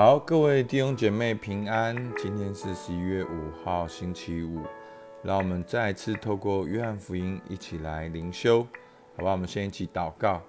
好，各位弟兄姐妹平安。今天是十一月五号，星期五。让我们再次透过约翰福音一起来灵修，好吧？我们先一起祷告。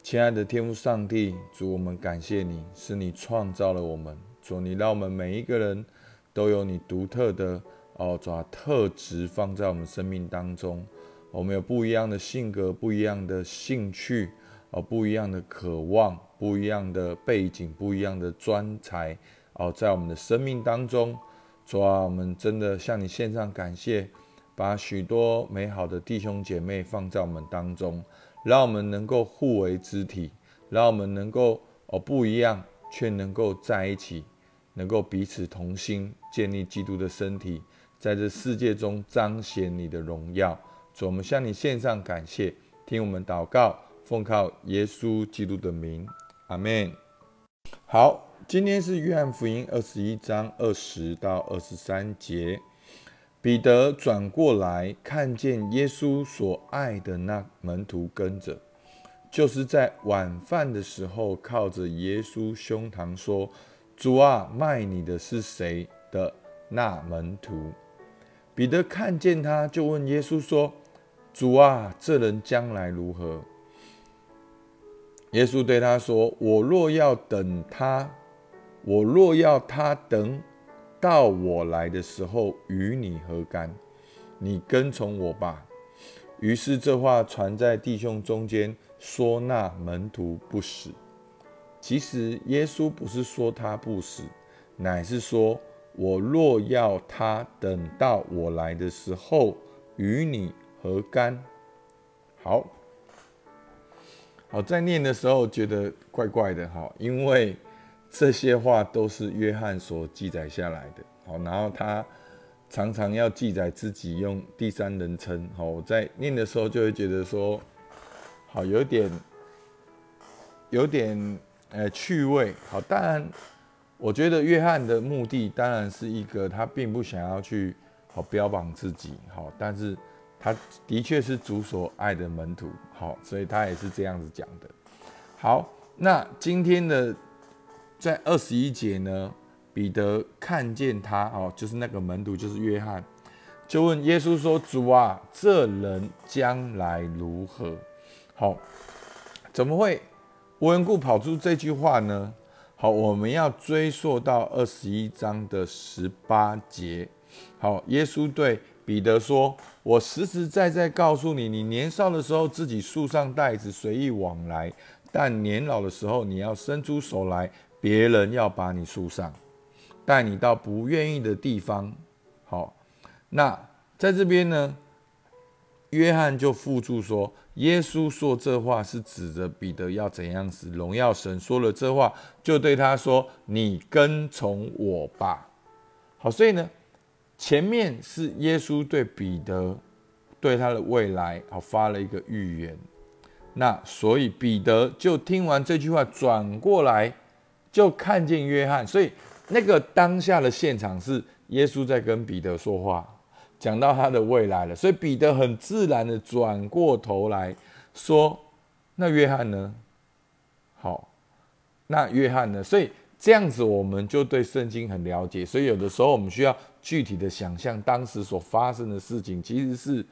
亲爱的天父上帝，主，我们感谢你，是你创造了我们，主，你让我们每一个人都有你独特的哦，主特质放在我们生命当中。我们有不一样的性格，不一样的兴趣，哦，不一样的渴望，不一样的背景，不一样的专才，哦，在我们的生命当中。主啊，我们真的向你献上感谢，把许多美好的弟兄姐妹放在我们当中，让我们能够互为肢体，让我们能够哦不一样，却能够在一起，能够彼此同心，建立基督的身体，在这世界中彰显你的荣耀。主，我们向你献上感谢，听我们祷告，奉靠耶稣基督的名，阿门。好。今天是约翰福音二十一章二十到二十三节，彼得转过来看见耶稣所爱的那门徒跟着，就是在晚饭的时候靠着耶稣胸膛说：“主啊，卖你的是谁？”的那门徒。彼得看见他，就问耶稣说：“主啊，这人将来如何？”耶稣对他说：“我若要等他。”我若要他等到我来的时候与你何干？你跟从我吧。于是这话传在弟兄中间，说那门徒不死。其实耶稣不是说他不死，乃是说我若要他等到我来的时候与你何干？好，好，在念的时候觉得怪怪的哈，因为。这些话都是约翰所记载下来的，好，然后他常常要记载自己用第三人称，好，我在念的时候就会觉得说，好，有点，有点，呃，趣味，好，当然，我觉得约翰的目的当然是一个，他并不想要去好标榜自己，好，但是他的确是主所爱的门徒，好，所以他也是这样子讲的，好，那今天的。在二十一节呢，彼得看见他哦，就是那个门徒，就是约翰，就问耶稣说：“主啊，这人将来如何？”好，怎么会无缘故跑出这句话呢？好，我们要追溯到二十一章的十八节。好，耶稣对彼得说：“我实实在在告诉你，你年少的时候自己束上带子随意往来，但年老的时候你要伸出手来。”别人要把你束上，带你到不愿意的地方。好，那在这边呢，约翰就附注说，耶稣说这话是指着彼得要怎样死荣耀神。说了这话，就对他说：“你跟从我吧。”好，所以呢，前面是耶稣对彼得对他的未来好发了一个预言。那所以彼得就听完这句话，转过来。就看见约翰，所以那个当下的现场是耶稣在跟彼得说话，讲到他的未来了。所以彼得很自然的转过头来说：“那约翰呢？好，那约翰呢？”所以这样子我们就对圣经很了解。所以有的时候我们需要具体的想象当时所发生的事情，其实是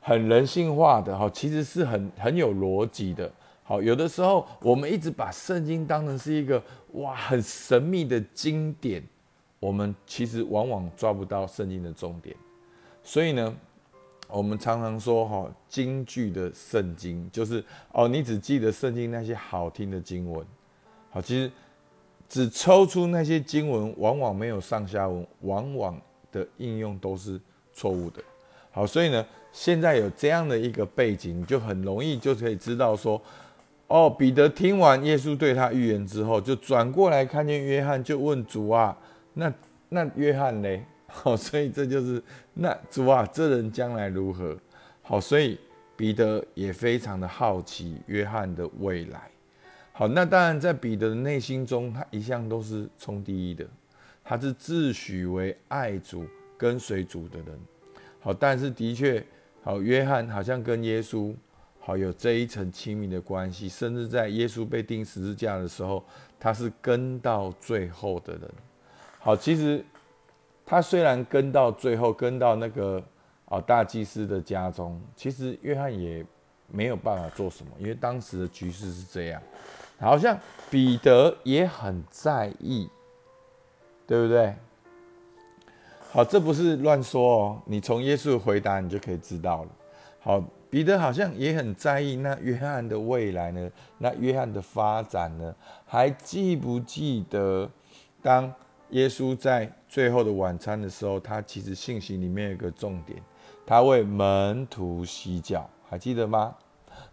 很人性化的，哈，其实是很很有逻辑的。好，有的时候我们一直把圣经当成是一个哇很神秘的经典，我们其实往往抓不到圣经的重点。所以呢，我们常常说哈，京剧的圣经就是哦，你只记得圣经那些好听的经文。好，其实只抽出那些经文，往往没有上下文，往往的应用都是错误的。好，所以呢，现在有这样的一个背景，你就很容易就可以知道说。哦，彼得听完耶稣对他预言之后，就转过来看见约翰，就问主啊，那那约翰呢？好，所以这就是那主啊，这人将来如何？好，所以彼得也非常的好奇约翰的未来。好，那当然在彼得的内心中，他一向都是冲第一的，他是自诩为爱主、跟随主的人。好，但是的确，好，约翰好像跟耶稣。好有这一层亲密的关系，甚至在耶稣被钉十字架的时候，他是跟到最后的人。好，其实他虽然跟到最后，跟到那个啊大祭司的家中，其实约翰也没有办法做什么，因为当时的局势是这样。好像彼得也很在意，对不对？好，这不是乱说哦，你从耶稣的回答你就可以知道了。好，彼得好像也很在意那约翰的未来呢，那约翰的发展呢？还记不记得当耶稣在最后的晚餐的时候，他其实信息里面有个重点，他为门徒洗脚，还记得吗？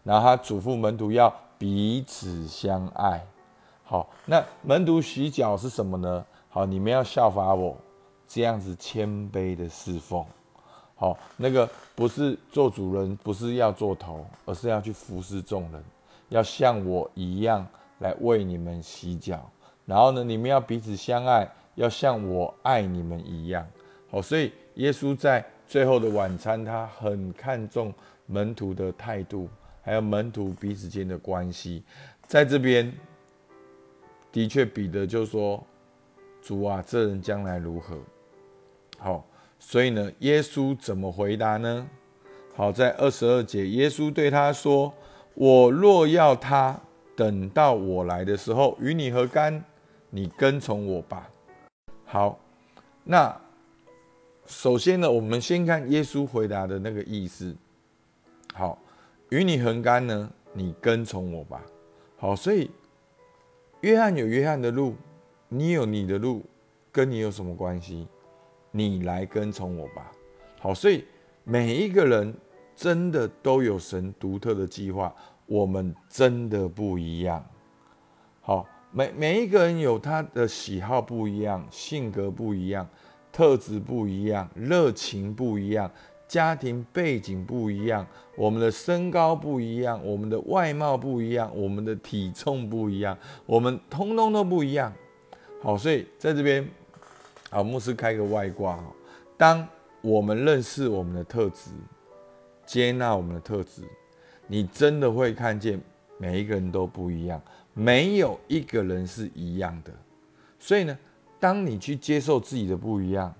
然后他嘱咐门徒要。彼此相爱，好，那门徒洗脚是什么呢？好，你们要效法我，这样子谦卑的侍奉。好，那个不是做主人，不是要做头，而是要去服侍众人，要像我一样来为你们洗脚。然后呢，你们要彼此相爱，要像我爱你们一样。好，所以耶稣在最后的晚餐，他很看重门徒的态度。还有门徒彼此间的关系，在这边的确彼得就说：“主啊，这人将来如何？”好，所以呢，耶稣怎么回答呢？好，在二十二节，耶稣对他说：“我若要他等到我来的时候与你何干？你跟从我吧。”好，那首先呢，我们先看耶稣回答的那个意思。好。与你何干呢？你跟从我吧。好，所以约翰有约翰的路，你有你的路，跟你有什么关系？你来跟从我吧。好，所以每一个人真的都有神独特的计划，我们真的不一样。好，每每一个人有他的喜好不一样，性格不一样，特质不一样，热情不一样。家庭背景不一样，我们的身高不一样，我们的外貌不一样，我们的体重不一样，我们通通都不一样。好，所以在这边，好，牧师开个外挂哈。当我们认识我们的特质，接纳我们的特质，你真的会看见每一个人都不一样，没有一个人是一样的。所以呢，当你去接受自己的不一样。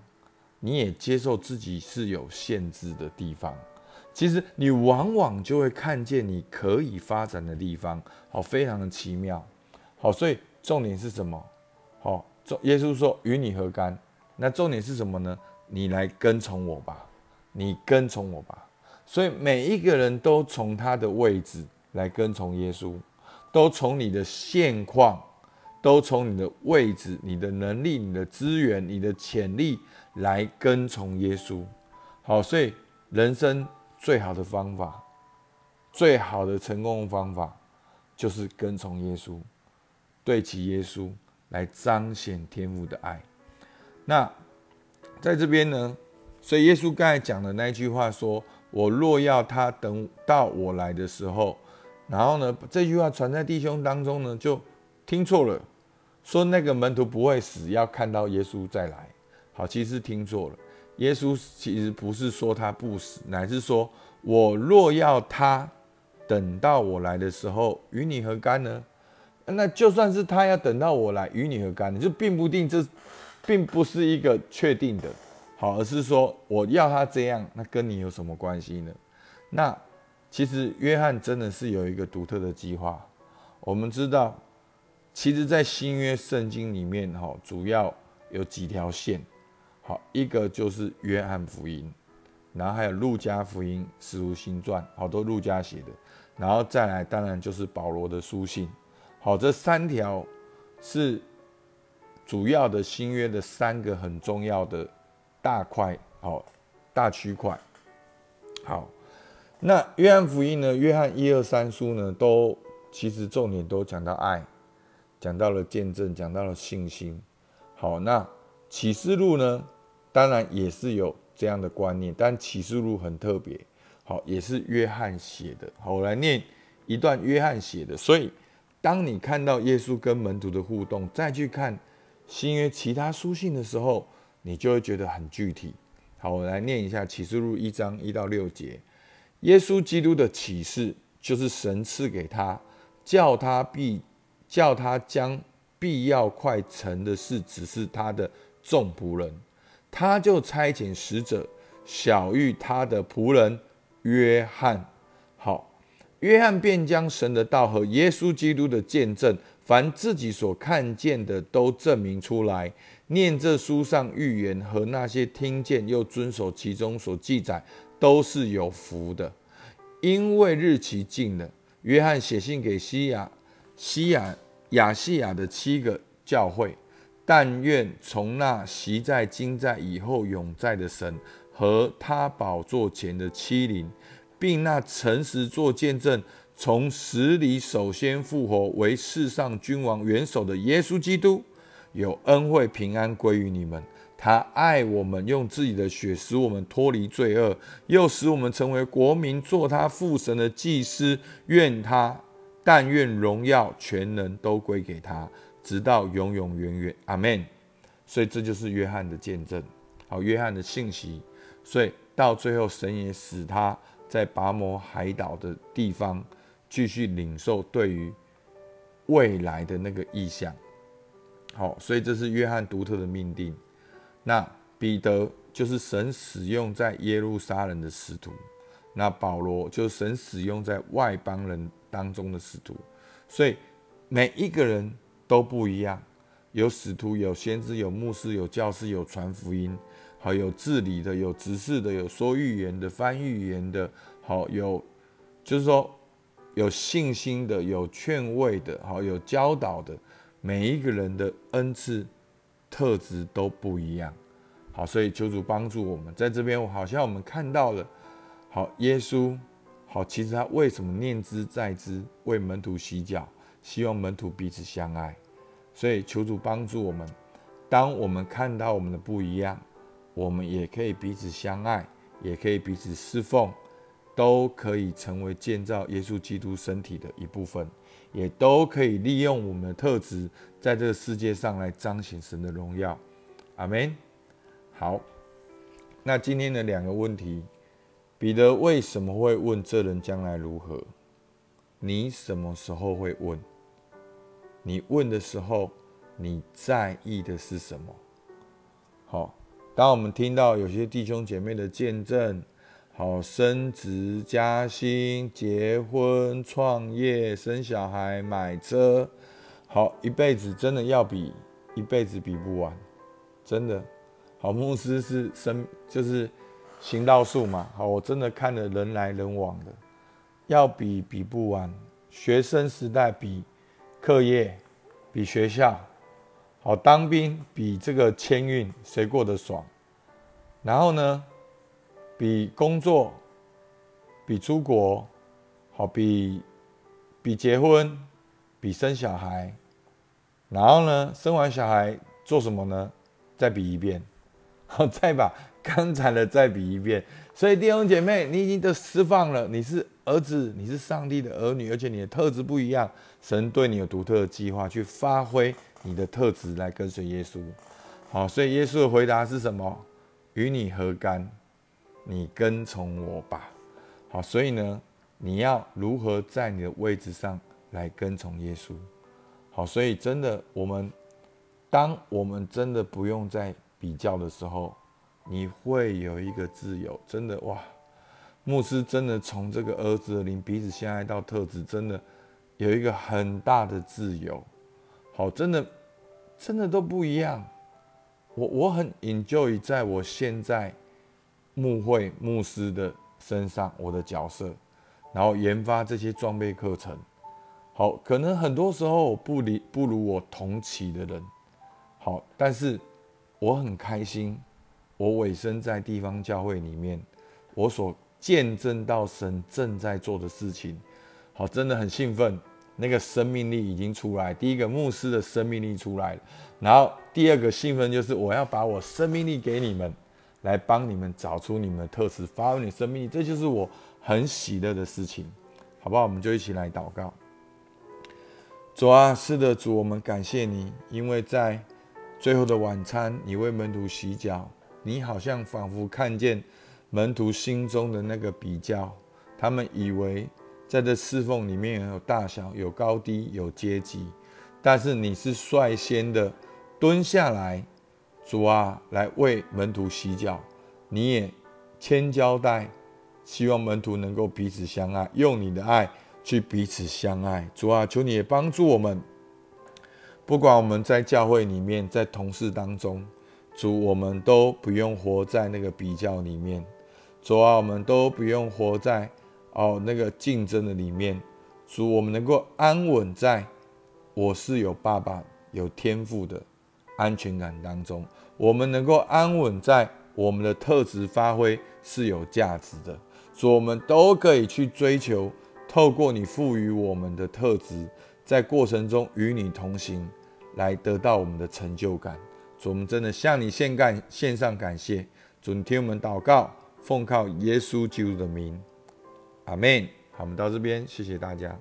你也接受自己是有限制的地方，其实你往往就会看见你可以发展的地方，好，非常的奇妙，好，所以重点是什么？好，耶稣说与你何干？那重点是什么呢？你来跟从我吧，你跟从我吧。所以每一个人都从他的位置来跟从耶稣，都从你的现况，都从你的位置、你的能力、你的资源、你的潜力。来跟从耶稣，好，所以人生最好的方法，最好的成功方法，就是跟从耶稣，对齐耶稣，来彰显天父的爱。那在这边呢，所以耶稣刚才讲的那句话说：“我若要他等到我来的时候，然后呢，这句话传在弟兄当中呢，就听错了，说那个门徒不会死，要看到耶稣再来。”好，其实听错了。耶稣其实不是说他不死，乃是说我若要他等到我来的时候与你何干呢？那就算是他要等到我来与你何干呢，就并不定这并不是一个确定的。好，而是说我要他这样，那跟你有什么关系呢？那其实约翰真的是有一个独特的计划。我们知道，其实，在新约圣经里面，哈，主要有几条线。好，一个就是约翰福音，然后还有路加福音、使徒行传，好多路加写的，然后再来，当然就是保罗的书信。好，这三条是主要的新约的三个很重要的大块，好，大区块。好，那约翰福音呢？约翰一二三书呢，都其实重点都讲到爱，讲到了见证，讲到了信心。好，那启示录呢？当然也是有这样的观念，但启示录很特别，好，也是约翰写的。好，我来念一段约翰写的。所以，当你看到耶稣跟门徒的互动，再去看新约其他书信的时候，你就会觉得很具体。好，我来念一下启示录一章一到六节：耶稣基督的启示就是神赐给他，叫他必叫他将必要快成的事指示他的众仆人，他就差遣使者小谕他的仆人约翰。好，约翰便将神的道和耶稣基督的见证，凡自己所看见的，都证明出来。念这书上预言和那些听见又遵守其中所记载，都是有福的，因为日期近了。约翰写信给西亚、西亚、亚细亚的七个教会，但愿从那习在、今在、以后永在的神和他宝座前的欺凌，并那诚实做见证、从死里首先复活、为世上君王元首的耶稣基督。有恩惠平安归于你们。他爱我们，用自己的血使我们脱离罪恶，又使我们成为国民，做他父神的祭司。愿他，但愿荣耀全能都归给他，直到永永远远。阿门。所以这就是约翰的见证，好，约翰的信息。所以到最后，神也使他在拔摩海岛的地方继续领受对于未来的那个意象。好，所以这是约翰独特的命定。那彼得就是神使用在耶路撒冷的使徒，那保罗就是神使用在外邦人当中的使徒。所以每一个人都不一样，有使徒，有先知，有牧师，有教师，有传福音，好有治理的，有执事的，有说预言的，翻预言的，好有就是说有信心的，有劝慰的，好有教导的。每一个人的恩赐特质都不一样，好，所以求主帮助我们，在这边，好像我们看到了，好，耶稣，好，其实他为什么念之在之，为门徒洗脚，希望门徒彼此相爱，所以求主帮助我们，当我们看到我们的不一样，我们也可以彼此相爱，也可以彼此侍奉，都可以成为建造耶稣基督身体的一部分。也都可以利用我们的特质，在这个世界上来彰显神的荣耀，阿门。好，那今天的两个问题，彼得为什么会问这人将来如何？你什么时候会问？你问的时候，你在意的是什么？好，当我们听到有些弟兄姐妹的见证。好，升职加薪、结婚、创业、生小孩、买车，好，一辈子真的要比一辈子比不完，真的。好，牧师是生就是行道树嘛。好，我真的看了人来人往的，要比比不完。学生时代比课业，比学校，好，当兵比这个签运，谁过得爽？然后呢？比工作，比出国，好比比结婚，比生小孩，然后呢，生完小孩做什么呢？再比一遍，好，再把刚才的再比一遍。所以弟兄姐妹，你已经都释放了，你是儿子，你是上帝的儿女，而且你的特质不一样，神对你有独特的计划，去发挥你的特质来跟随耶稣。好，所以耶稣的回答是什么？与你何干？你跟从我吧，好，所以呢，你要如何在你的位置上来跟从耶稣？好，所以真的，我们当我们真的不用再比较的时候，你会有一个自由。真的哇，牧师真的从这个儿子的灵彼此相爱到特质，真的有一个很大的自由。好，真的，真的都不一样。我我很 enjoy 在我现在。牧会牧师的身上，我的角色，然后研发这些装备课程。好，可能很多时候不离不如我同期的人。好，但是我很开心，我委身在地方教会里面，我所见证到神正在做的事情。好，真的很兴奋，那个生命力已经出来。第一个牧师的生命力出来了，然后第二个兴奋就是我要把我生命力给你们。来帮你们找出你们的特质，发挥你生命力，这就是我很喜乐的事情，好不好？我们就一起来祷告。主啊，是的，主，我们感谢你，因为在最后的晚餐，你为门徒洗脚，你好像仿佛看见门徒心中的那个比较，他们以为在这侍奉里面有大小、有高低、有阶级，但是你是率先的蹲下来，主啊，来为门徒洗脚，你也千交代，希望门徒能够彼此相爱，用你的爱去彼此相爱。主啊，求你也帮助我们，不管我们在教会里面，在同事当中，主，我们都不用活在那个比较里面，主啊，我们都不用活在。哦，那个竞争的里面，主，我们能够安稳在我是有爸爸有天赋的安全感当中，我们能够安稳在我们的特质发挥是有价值的，主，我们都可以去追求，透过你赋予我们的特质，在过程中与你同行，来得到我们的成就感。主，我们真的向你献感献上感谢，主，你听我们祷告，奉靠耶稣基督的名。阿门。好，我们到这边，谢谢大家。